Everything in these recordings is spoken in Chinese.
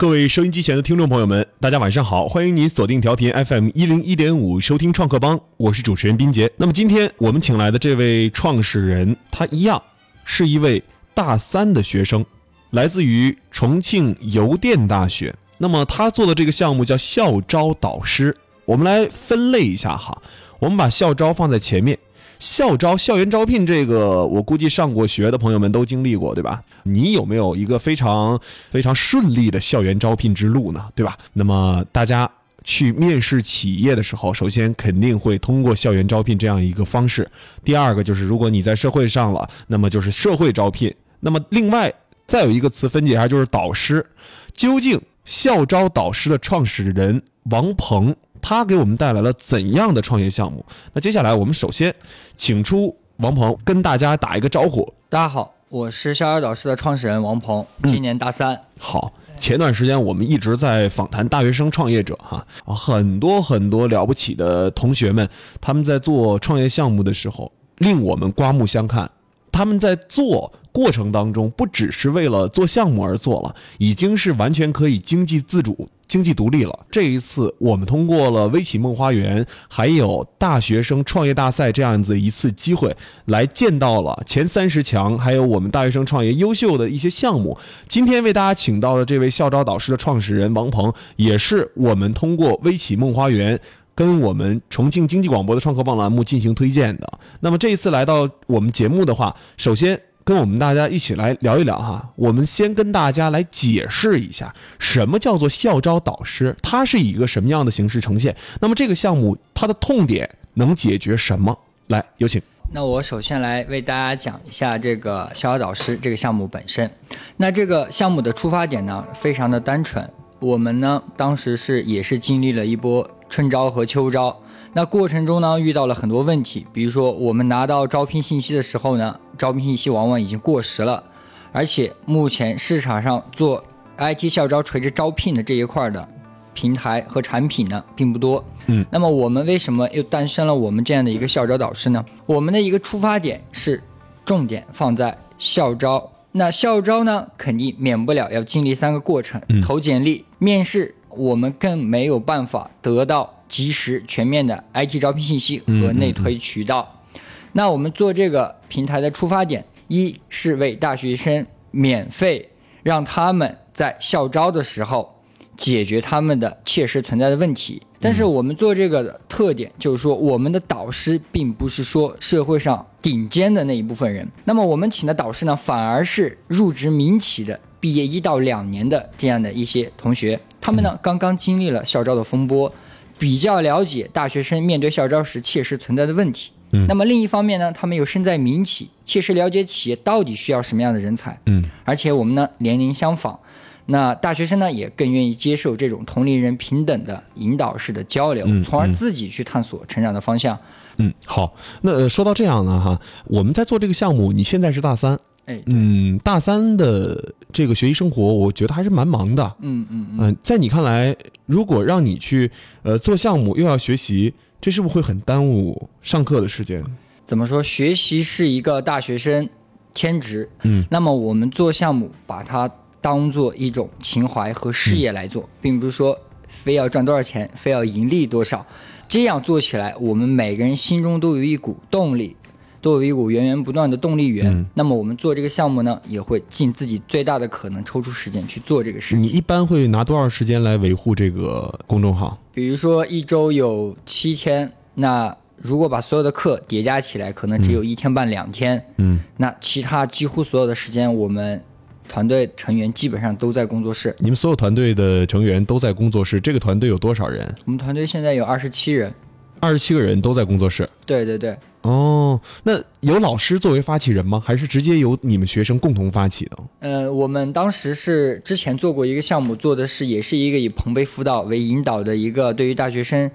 各位收音机前的听众朋友们，大家晚上好！欢迎您锁定调频 FM 一零一点五，收听创客帮，我是主持人斌杰。那么今天我们请来的这位创始人，他一样是一位大三的学生，来自于重庆邮电大学。那么他做的这个项目叫校招导师。我们来分类一下哈，我们把校招放在前面。校招、校园招聘这个，我估计上过学的朋友们都经历过，对吧？你有没有一个非常非常顺利的校园招聘之路呢？对吧？那么大家去面试企业的时候，首先肯定会通过校园招聘这样一个方式。第二个就是，如果你在社会上了，那么就是社会招聘。那么另外再有一个词分解一下，就是导师。究竟校招导师的创始人王鹏？他给我们带来了怎样的创业项目？那接下来我们首先请出王鹏，跟大家打一个招呼。大家好，我是逍遥导师的创始人王鹏，今年大三。好，前段时间我们一直在访谈大学生创业者哈，很多很多了不起的同学们，他们在做创业项目的时候，令我们刮目相看。他们在做过程当中，不只是为了做项目而做了，已经是完全可以经济自主、经济独立了。这一次，我们通过了微启梦花园，还有大学生创业大赛这样子一次机会，来见到了前三十强，还有我们大学生创业优秀的一些项目。今天为大家请到的这位校招导师的创始人王鹏，也是我们通过微启梦花园。跟我们重庆经济广播的创客棒栏目进行推荐的。那么这一次来到我们节目的话，首先跟我们大家一起来聊一聊哈。我们先跟大家来解释一下，什么叫做校招导师，它是以一个什么样的形式呈现？那么这个项目它的痛点能解决什么？来，有请。那我首先来为大家讲一下这个校招导师这个项目本身。那这个项目的出发点呢，非常的单纯。我们呢，当时是也是经历了一波。春招和秋招，那过程中呢遇到了很多问题，比如说我们拿到招聘信息的时候呢，招聘信息往往已经过时了，而且目前市场上做 IT 校招垂直招聘的这一块的平台和产品呢并不多。嗯，那么我们为什么又诞生了我们这样的一个校招导师呢？我们的一个出发点是重点放在校招，那校招呢肯定免不了要经历三个过程：投简历、面试。我们更没有办法得到及时全面的 IT 招聘信息和内推渠道。那我们做这个平台的出发点，一是为大学生免费让他们在校招的时候解决他们的切实存在的问题。但是我们做这个的特点就是说，我们的导师并不是说社会上顶尖的那一部分人。那么我们请的导师呢，反而是入职民企的。毕业一到两年的这样的一些同学，他们呢刚刚经历了校招的风波，比较了解大学生面对校招时切实存在的问题。嗯，那么另一方面呢，他们又身在民企，切实了解企业到底需要什么样的人才。嗯，而且我们呢年龄相仿，那大学生呢也更愿意接受这种同龄人平等的引导式的交流，从而自己去探索成长的方向。嗯，好，那说到这样呢哈，我们在做这个项目，你现在是大三。嗯，大三的这个学习生活，我觉得还是蛮忙的。嗯嗯嗯，在你看来，如果让你去呃做项目又要学习，这是不是会很耽误上课的时间？怎么说？学习是一个大学生天职。嗯，那么我们做项目，把它当做一种情怀和事业来做，并不是说非要赚多少钱，非要盈利多少。这样做起来，我们每个人心中都有一股动力。都有一股源源不断的动力源，那么我们做这个项目呢，也会尽自己最大的可能抽出时间去做这个事情。你一般会拿多少时间来维护这个公众号？比如说一周有七天，那如果把所有的课叠加起来，可能只有一天半两天。嗯，那其他几乎所有的时间，我们团队成员基本上都在工作室。你们所有团队的成员都在工作室？这个团队有多少人？我们团队现在有二十七人。二十七个人都在工作室。对对对。哦，那有老师作为发起人吗？还是直接由你们学生共同发起的？呃，我们当时是之前做过一个项目，做的是也是一个以朋辈辅导为引导的一个对于大学生，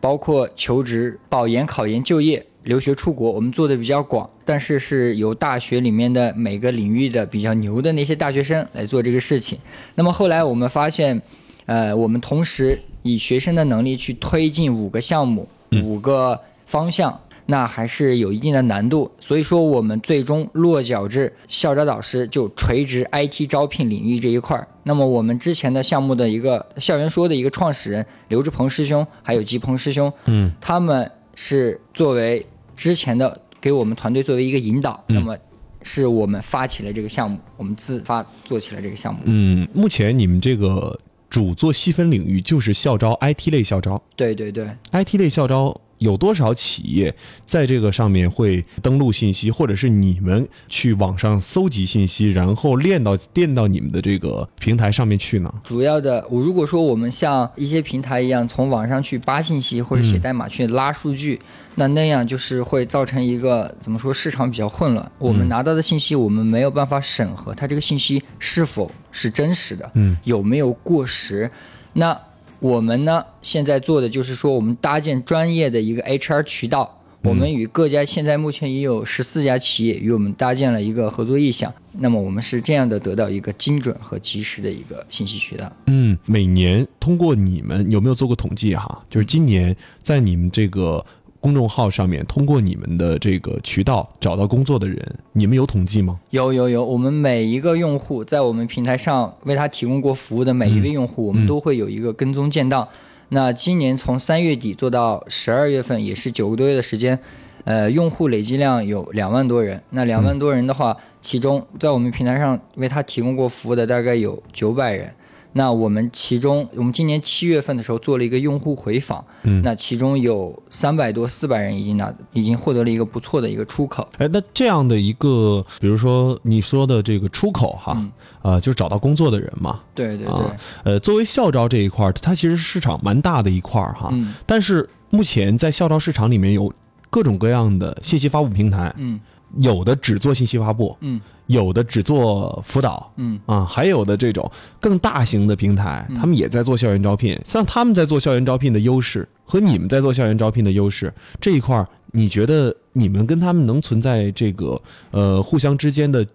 包括求职、保研、考研、就业、留学、出国，我们做的比较广，但是是由大学里面的每个领域的比较牛的那些大学生来做这个事情。那么后来我们发现，呃，我们同时以学生的能力去推进五个项目，五个方向。那还是有一定的难度。所以说，我们最终落脚至校招导师就垂直 IT 招聘领域这一块儿。那么我们之前的项目的一个校园说的一个创始人刘志鹏师兄，还有吉鹏师兄，嗯，他们是作为之前的给我们团队作为一个引导，那么是我们发起了这个项目，我们自发做起了这个项目。嗯，目前你们这个主做细分领域就是校招 IT 类校招对对对，，IT 类校招有多少企业在这个上面会登录信息，或者是你们去网上搜集信息，然后链到链到你们的这个平台上面去呢？主要的，我如果说我们像一些平台一样，从网上去扒信息或者写代码去拉数据，那那样就是会造成一个怎么说市场比较混乱。我们拿到的信息，我们没有办法审核它这个信息是否是真实的，嗯，有没有过时。那我们呢，现在做的就是说，我们搭建专业的一个 HR 渠道。我们与各家现在目前也有十四家企业与我们搭建了一个合作意向，那么我们是这样的得到一个精准和及时的一个信息渠道。嗯，每年通过你们有没有做过统计哈？就是今年在你们这个公众号上面，通过你们的这个渠道找到工作的人，你们有统计吗？有有有，我们每一个用户在我们平台上为他提供过服务的每一位用户，我们都会有一个跟踪建档。那今年从三月底做到十二月份，也是九个多月的时间，呃，用户累计量有两万多人。那两万多人的话，其中在我们平台上为他提供过服务的大概有九百人。那我们其中，我们今年七月份的时候做了一个用户回访，嗯。那其中有三百多、四百人已经拿，已经获得了一个不错的一个出口。哎，那这样的一个，比如说你说的这个出口哈，嗯。呃，就是找到工作的人嘛，对对对，啊，呃，作为校招这一块儿，它其实市场蛮大的一块儿哈，嗯。但是目前在校招市场里面有各种各样的信息发布平台，嗯。有的只做信息发布，嗯有的只做辅导，嗯啊，还有的这种更大型的平台，他们也在做校园招聘。像他们在做校园招聘的优势和你们在做校园招聘的优势这一块儿，你觉得你们跟他们能存在这个呃互相之间的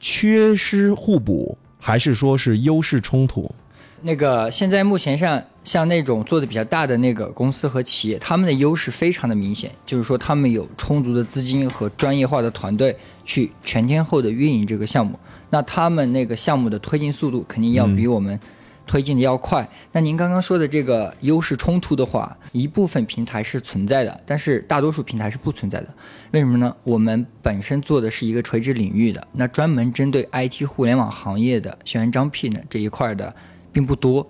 缺失互补，还是说是优势冲突？那个现在目前上像那种做的比较大的那个公司和企业，他们的优势非常的明显，就是说他们有充足的资金和专业化的团队去全天候的运营这个项目。那他们那个项目的推进速度肯定要比我们推进的要快。那您刚刚说的这个优势冲突的话，一部分平台是存在的，但是大多数平台是不存在的。为什么呢？我们本身做的是一个垂直领域的，那专门针对 IT 互联网行业的校园招聘呢这一块的并不多。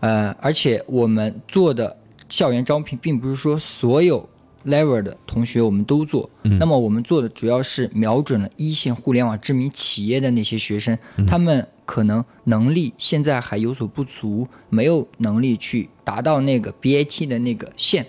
呃，而且我们做的校园招聘，并不是说所有 level 的同学我们都做。那么我们做的主要是瞄准了一线互联网知名企业的那些学生，他们可能能力现在还有所不足，没有能力去达到那个 BAT 的那个线。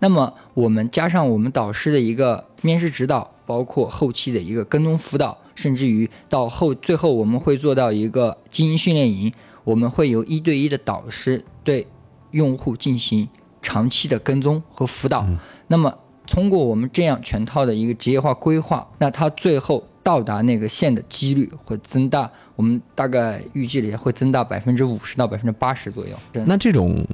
那么我们加上我们导师的一个面试指导，包括后期的一个跟踪辅导，甚至于到后最后我们会做到一个精英训练营，我们会由一对一的导师对用户进行长期的跟踪和辅导。那么通过我们这样全套的一个职业化规划，那它最后到达那个线的几率会增大，我们大概预计里会增大百分之五十到百分之八十左右。那这种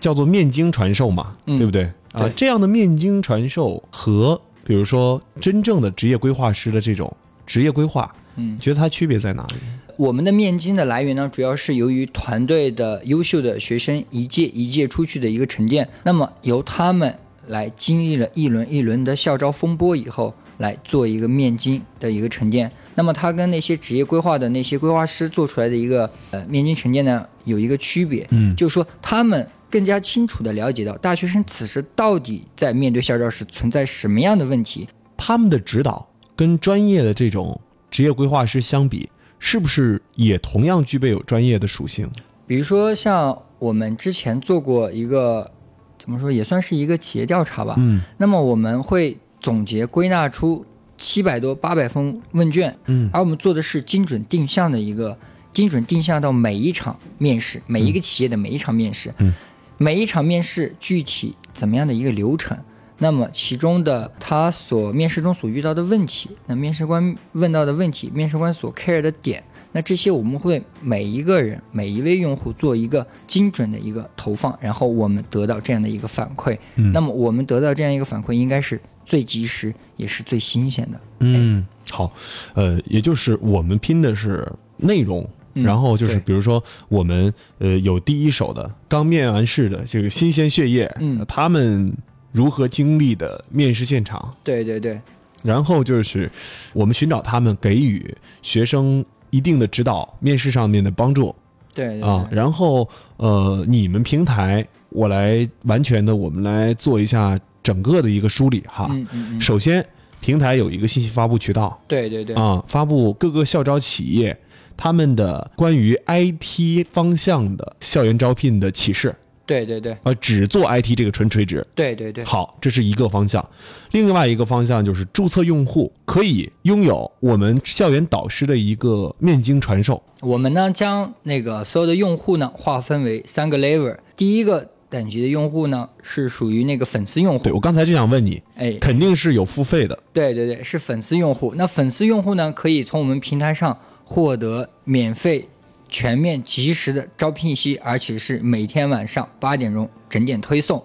叫做面经传授嘛，嗯对不对啊？这样的面经传授和比如说真正的职业规划师的这种职业规划，嗯，觉得它区别在哪里？我们的面经的来源呢，主要是由于团队的优秀的学生一届一届出去的一个沉淀，那么由他们来经历了一轮一轮的校招风波以后，来做一个面经的一个沉淀。那么它跟那些职业规划的那些规划师做出来的一个呃面经沉淀呢，有一个区别，嗯就是说他们更加清楚地了解到大学生此时到底在面对校招时存在什么样的问题，他们的指导跟专业的这种职业规划师相比，是不是也同样具备有专业的属性？比如说像我们之前做过一个，怎么说也算是一个企业调查吧。嗯那么我们会总结归纳出七百多八百封问卷，嗯而我们做的是精准定向的一个精准定向到每一场面试，每一个企业的每一场面试，嗯每一场面试具体怎么样的一个流程。那么其中的他所面试中所遇到的问题，那面试官问到的问题，面试官所 care 的点，那这些我们会每一个人每一位用户做一个精准的一个投放，然后我们得到这样的一个反馈。嗯那么我们得到这样一个反馈，应该是最及时也是最新鲜的。嗯，好，呃，也就是我们拼的是内容。嗯然后就是，比如说我们呃有第一手的刚面完试的这个新鲜血液，嗯呃他们如何经历的面试现场，对对对，然后就是我们寻找他们给予学生一定的指导，面试上面的帮助。对对啊。然后呃，你们平台我来完全的，我们来做一下整个的一个梳理哈。嗯嗯嗯，首先，平台有一个信息发布渠道。对对对，啊，发布各个校招企业他们的关于 IT 方向的校园招聘的启示，对对对呃，只做 IT 这个纯垂直。对对对，好，这是一个方向。另外一个方向就是注册用户可以拥有我们校园导师的一个面经传授。我们呢将那个所有的用户呢划分为三个 level，第一个等级的用户呢是属于那个粉丝用户，对我刚才就想问你，哎，肯定是有付费的。对对对，是粉丝用户。那粉丝用户呢，可以从我们平台上获得免费、全面、及时的招聘信息，而且是每天晚上八点钟整点推送。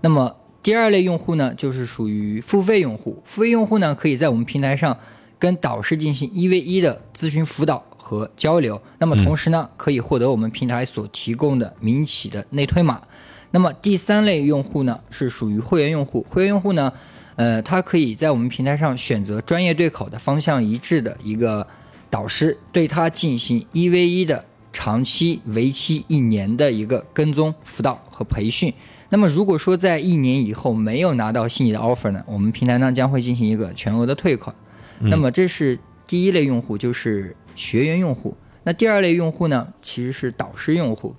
那么第二类用户呢，就是属于付费用户。付费用户呢，可以在我们平台上跟导师进行一 v 一的咨询辅导和交流。那么同时呢，可以获得我们平台所提供的民企的内推码。那么第三类用户呢，是属于会员用户。会员用户呢，呃，他可以在我们平台上选择专业对口的、方向一致的一个导师，对他进行一 v 一的长期、为期一年的一个跟踪辅导和培训。那么如果说在一年以后没有拿到心仪的 offer 呢，我们平台呢将会进行一个全额的退款。那么这是第一类用户，就是学员用户。那第二类用户呢，其实是导师用户。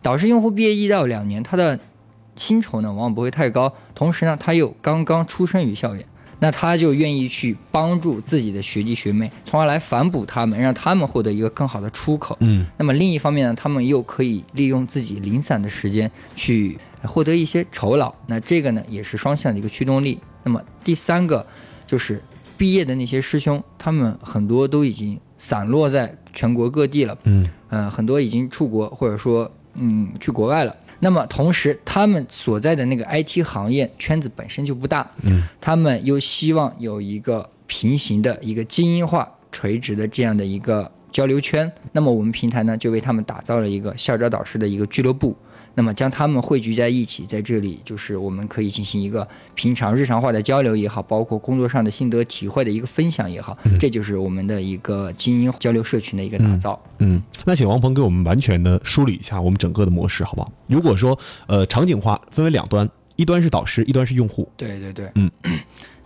导师用户毕业一到两年，他的薪酬呢往往不会太高，同时呢他又刚刚出生于校园，那他就愿意去帮助自己的学弟学妹，从而来反哺他们，让他们获得一个更好的出口。嗯，那么另一方面呢，他们又可以利用自己零散的时间去获得一些酬劳，那这个呢也是双向的一个驱动力。那么第三个就是毕业的那些师兄，他们很多都已经散落在全国各地了，嗯，呃，很多已经出国或者说嗯去国外了。那么同时，他们所在的那个 IT 行业圈子本身就不大，嗯，他们又希望有一个平行的一个精英化、垂直的这样的一个交流圈。那么我们平台呢，就为他们打造了一个校招导师的一个俱乐部。那么将他们汇聚在一起，在这里就是我们可以进行一个平常日常化的交流也好，包括工作上的心得体会的一个分享也好，这就是我们的一个精英交流社群的一个打造。嗯，那请王鹏给我们完全的梳理一下我们整个的模式，好不好？如果说呃场景化分为两端，一端是导师，一端是用户。对对对，嗯，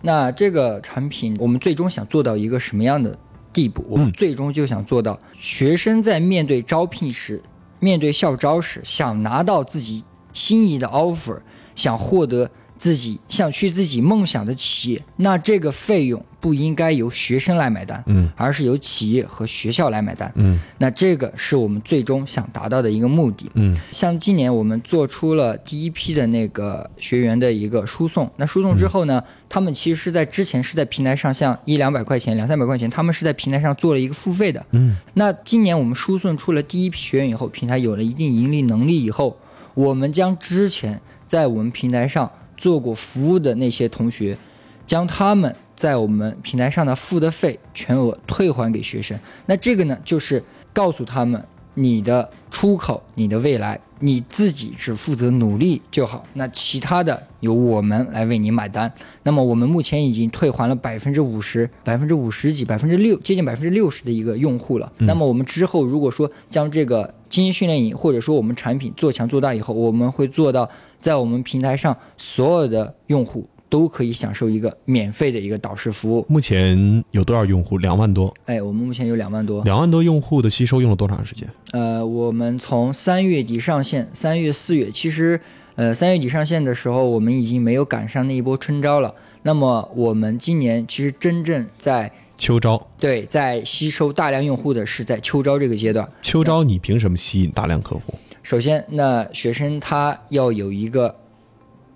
那这个产品我们最终想做到一个什么样的地步？我们最终就想做到学生在面对招聘时、面对校招时，想拿到自己心仪的 offer，想获得自己想去自己梦想的企业，那这个费用不应该由学生来买单，嗯，而是由企业和学校来买单，嗯，那这个是我们最终想达到的一个目的，嗯，像今年我们做出了第一批的那个学员的一个输送，那输送之后呢，他们其实是在之前是在平台上，像一两百块钱、两三百块钱，他们是在平台上做了一个付费的，嗯，那今年我们输送出了第一批学员以后，平台有了一定盈利能力以后，我们将之前在我们平台上做过服务的那些同学，将他们在我们平台上的付的费全额退还给学生。那这个呢，就是告诉他们，你的出口、你的未来，你自己只负责努力就好，那其他的由我们来为你买单。那么我们目前已经退还了百分之五十、百分之五十几、百分之六，接近百分之六十的一个用户了。那么我们之后如果说将这个精英训练营或者说我们产品做强做大以后，我们会做到在我们平台上所有的用户都可以享受一个免费的一个导师服务。目前有多少用户？两万多。哎，我们目前有两万多。两万多用户的吸收用了多长时间？呃，我们从三月底上线，三月、四月，其实，呃，三月底上线的时候，我们已经没有赶上那一波春招了。那么，我们今年其实真正在秋招，对在吸收大量用户的是在秋招这个阶段。秋招你凭什么吸引大量客户？首先，那学生他要有一个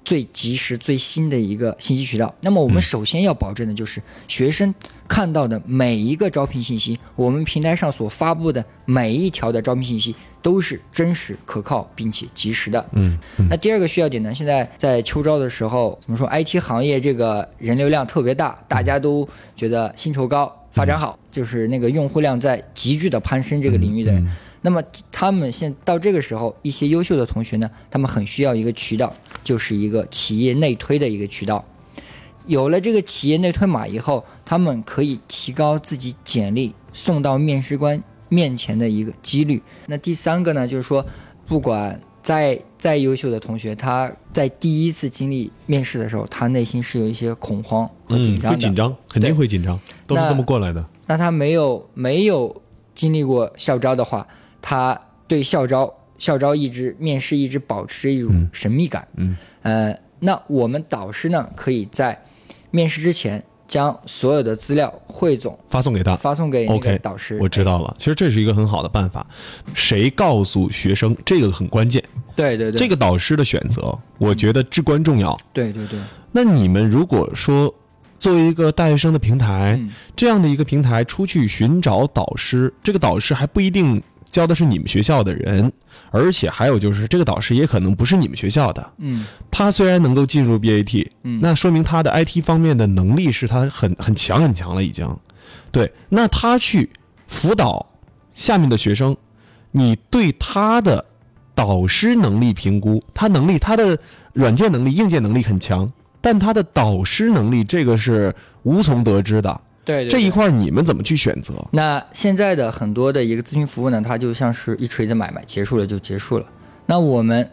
最及时、最新的一个信息渠道。那么，我们首先要保证的就是学生看到的每一个招聘信息，我们平台上所发布的每一条的招聘信息，都是真实、可靠并且及时的。嗯，那第二个需要点呢，现在在秋招的时候，怎么说？IT 行业这个人流量特别大，大家都觉得薪酬高、发展好，就是那个用户量在急剧的攀升这个领域的人。那么他们现到这个时候，一些优秀的同学呢，他们很需要一个渠道，就是一个企业内推的一个渠道。有了这个企业内推码以后，他们可以提高自己简历送到面试官面前的一个几率。那第三个呢，就是说，不管再再优秀的同学，他在第一次经历面试的时候，他内心是有一些恐慌和紧张的。会紧张，肯定会紧张，都是这么过来的。那他没有没有经历过校招的话，他对校招校招一直面试一直保持一种神秘感。嗯，呃，那我们导师呢，可以在面试之前将所有的资料汇总发送给他，发送给 OK 导师。我知道了。其实这是一个很好的办法。谁告诉学生，这个很关键。对对对，这个导师的选择，我觉得至关重要。对对对，那你们如果说作为一个大学生的平台，嗯这样的一个平台出去寻找导师，这个导师还不一定教的是你们学校的人，而且还有就是这个导师也可能不是你们学校的。嗯他虽然能够进入 BAT，嗯那说明他的 IT 方面的能力是他很很强很强了已经。对，那他去辅导下面的学生，你对他的导师能力评估，他能力他的软件能力、硬件能力很强，但他的导师能力这个是无从得知的。对对对这一块你们怎么去选择？那现在的很多的一个咨询服务呢，它就像是一锤子买卖，结束了就结束了。那我们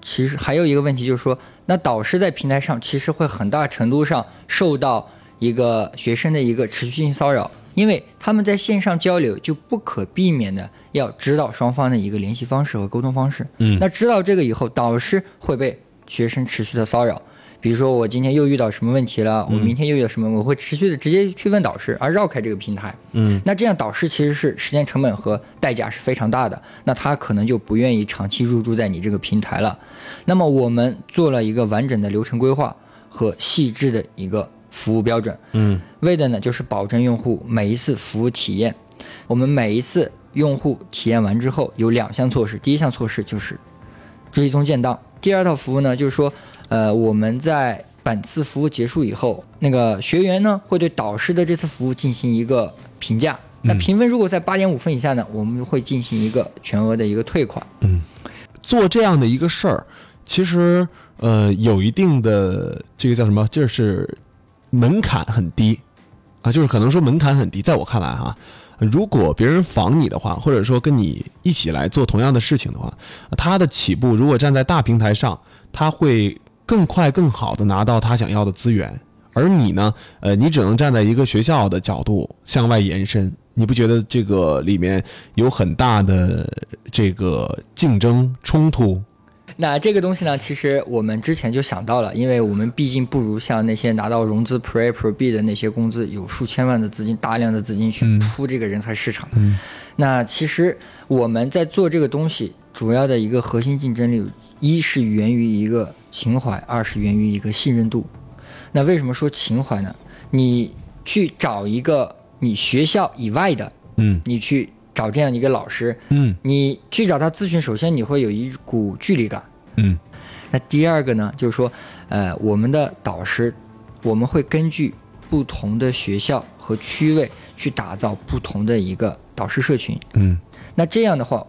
其实还有一个问题就是说，那导师在平台上其实会很大程度上受到一个学生的一个持续性骚扰，因为他们在线上交流就不可避免的要知道双方的一个联系方式和沟通方式。嗯那知道这个以后，导师会被学生持续的骚扰。比如说我今天又遇到什么问题了，我明天又遇到什么，我会持续的直接去问导师，而绕开这个平台。嗯，那这样导师其实是时间成本和代价是非常大的，那他可能就不愿意长期入驻在你这个平台了。那么我们做了一个完整的流程规划和细致的一个服务标准，嗯，为的呢就是保证用户每一次服务体验。我们每一次用户体验完之后有两项措施，第一项措施就是追踪建档，第二套服务呢就是说，呃，我们在本次服务结束以后，那个学员呢会对导师的这次服务进行一个评价。那评分如果在八点五分以下呢，我们会进行一个全额的一个退款。嗯做这样的一个事儿，其实呃有一定的这个叫什么，就是门槛很低啊，就是可能说门槛很低，在我看来哈、如果别人仿你的话，或者说跟你一起来做同样的事情的话，他的起步如果站在大平台上，他会更快更好的拿到他想要的资源，而你呢，呃，你只能站在一个学校的角度向外延伸，你不觉得这个里面有很大的这个竞争冲突？那这个东西呢，其实我们之前就想到了，因为我们毕竟不如像那些拿到融资 Pre Pro B 的那些公司有数千万的资金、大量的资金去铺这个人才市场。嗯那其实我们在做这个东西，主要的一个核心竞争力，一是源于一个情怀，二是源于一个信任度。那为什么说情怀呢？你去找一个你学校以外的，嗯你去找这样一个老师，嗯你去找他咨询，首先你会有一股距离感。嗯那第二个呢，就是说，呃，我们的导师，我们会根据不同的学校和区位去打造不同的一个导师社群。嗯。那这样的话，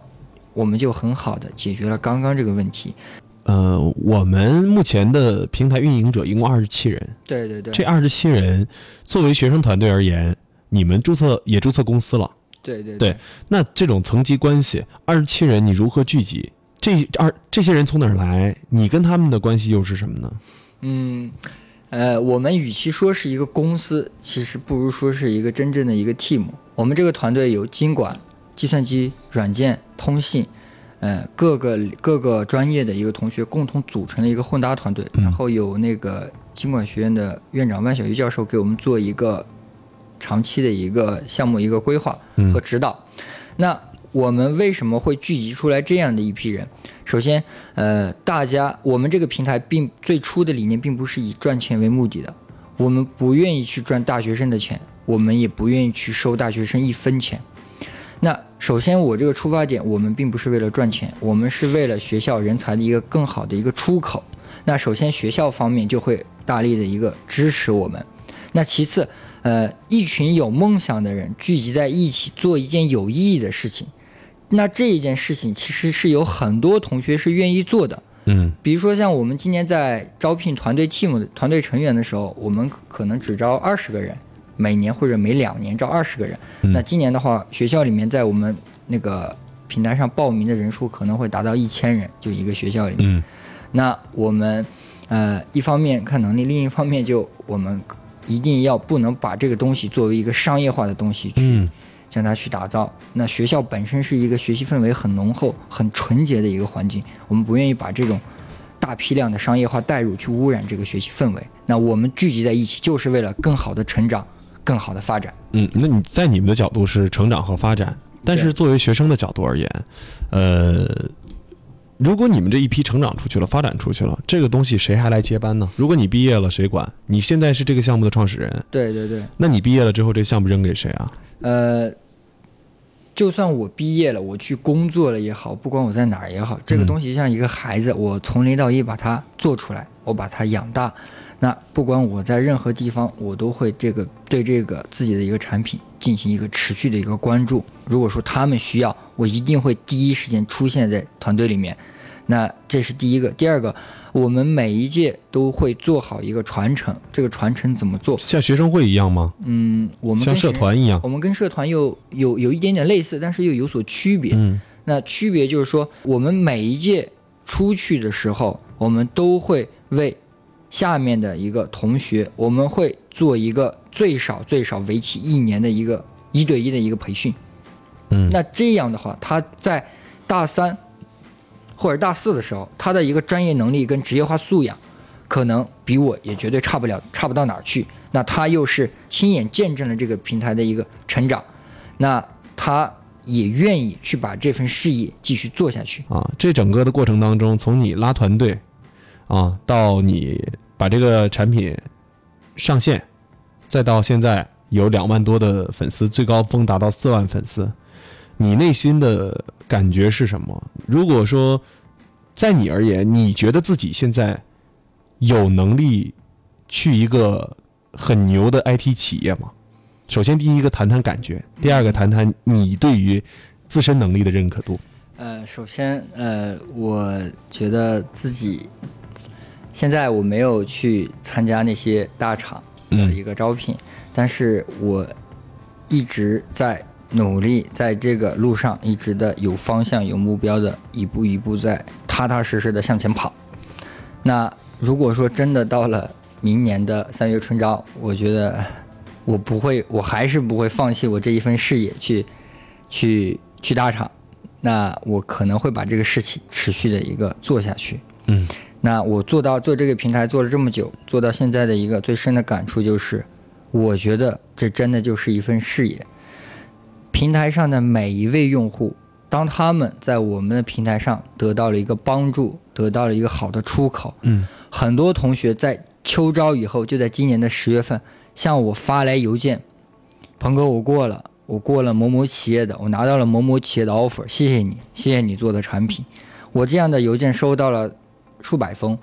我们就很好的解决了刚刚这个问题。呃，我们目前的平台运营者一共二十七人，对对对，这二十七人作为学生团队而言，你们注册也注册公司了。对对对，那这种层级关系，二十七人你如何聚集？这二这些人从哪儿来？你跟他们的关系又是什么呢？嗯，呃，我们与其说是一个公司，其实不如说是一个真正的一个 team。我们这个团队有经管、计算机、软件、通信，呃，各个各个专业的一个同学共同组成的一个混搭团队，然后有那个经管学院的院长万小鱼教授给我们做一个长期的一个项目一个规划和指导。那我们为什么会聚集出来这样的一批人？首先，呃，大家我们这个平台并最初的理念并不是以赚钱为目的的，我们不愿意去赚大学生的钱，我们也不愿意去收大学生一分钱。那首先，我这个出发点，我们并不是为了赚钱，我们是为了学校人才的一个更好的一个出口。那首先，学校方面就会大力的一个支持我们。那其次，呃，一群有梦想的人聚集在一起做一件有意义的事情，那这一件事情其实是有很多同学是愿意做的。嗯比如说像我们今年在招聘团队 team 的团队成员的时候，我们可能只招二十个人，每年或者每两年招二十个人。那今年的话，学校里面在我们那个平台上报名的人数可能会达到一千人，就一个学校里面。嗯那我们呃一方面看能力，另一方面就我们一定要不能把这个东西作为一个商业化的东西去嗯将它去打造。那学校本身是一个学习氛围很浓厚、很纯洁的一个环境，我们不愿意把这种大批量的商业化带入去污染这个学习氛围。那我们聚集在一起，就是为了更好的成长、更好的发展。嗯，那你在你们的角度是成长和发展，但是作为学生的角度而言，呃，如果你们这一批成长出去了，发展出去了，这个东西谁还来接班呢？如果你毕业了，谁管？你现在是这个项目的创始人，对对对，那你毕业了之后，这项目扔给谁啊？呃，就算我毕业了，我去工作了也好，不管我在哪儿也好，这个东西像一个孩子，我从零到一把它做出来，我把它养大。那不管我在任何地方，我都会这个对这个自己的一个产品进行一个持续的一个关注。如果说他们需要，我一定会第一时间出现在团队里面。那这是第一个，第二个，我们每一届都会做好一个传承。这个传承怎么做？像学生会一样吗？嗯，我们像跟社团一样？我们跟社团又有有一点点类似，但是又有所区别。嗯那区别就是说，我们每一届出去的时候，我们都会为下面的一个同学，我们会做一个最少最少为期一年的一个一对一的一个培训。嗯那这样的话，他在大三或者大四的时候，他的一个专业能力跟职业化素养，可能比我也绝对差不了，差不到哪儿去。那他又是亲眼见证了这个平台的一个成长，那他也愿意去把这份事业继续做下去。啊，这整个的过程当中，从你拉团队啊，到你把这个产品上线，再到现在有两万多的粉丝，最高峰达到四万粉丝，你内心的感觉是什么？如果说在你而言，你觉得自己现在有能力去一个很牛的 IT 企业吗？首先，第一个谈谈感觉，第二个谈谈你对于自身能力的认可度。呃，首先，呃，我觉得自己现在我没有去参加那些大厂的嗯一个招聘，但是我一直在努力，在这个路上一直的有方向、有目标的，一步一步在踏踏实实的向前跑。那如果说真的到了明年的三月春招，我觉得我不会，我还是不会放弃我这一份事业去去去大厂。那我可能会把这个事情持续的一个做下去。嗯那我做到做这个平台做了这么久，做到现在的一个最深的感触就是，我觉得这真的就是一份事业。平台上的每一位用户，当他们在我们的平台上得到了一个帮助，得到了一个好的出口，嗯很多同学在秋招以后，就在今年的十月份向我发来邮件，鹏哥，我过了，我过了某某企业的，我拿到了某某企业的 offer，谢谢你，谢谢你做的产品。我这样的邮件收到了数百封，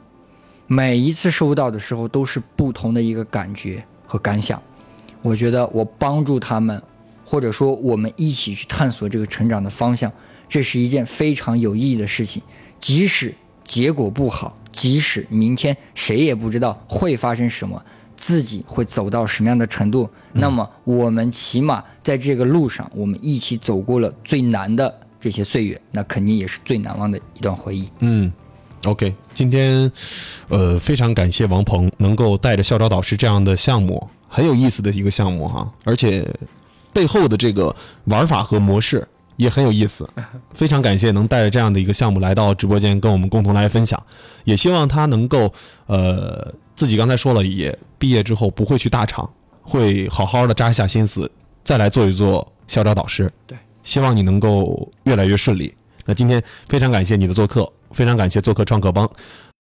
每一次收到的时候都是不同的一个感觉和感想。我觉得我帮助他们，或者说我们一起去探索这个成长的方向，这是一件非常有意义的事情。即使结果不好，即使明天谁也不知道会发生什么，自己会走到什么样的程度，那么我们起码在这个路上，我们一起走过了最难的这些岁月，那肯定也是最难忘的一段回忆。嗯，OK，今天呃非常感谢王鹏能够带着校招导师这样的项目，很有意思的一个项目哈，而且背后的这个玩法和模式也很有意思，非常感谢能带着这样的一个项目来到直播间跟我们共同来分享，也希望他能够呃自己刚才说了，也毕业之后不会去大厂，会好好的扎下心思再来做一做校招导师。对，希望你能够越来越顺利。那今天非常感谢你的做客，非常感谢做客创客帮。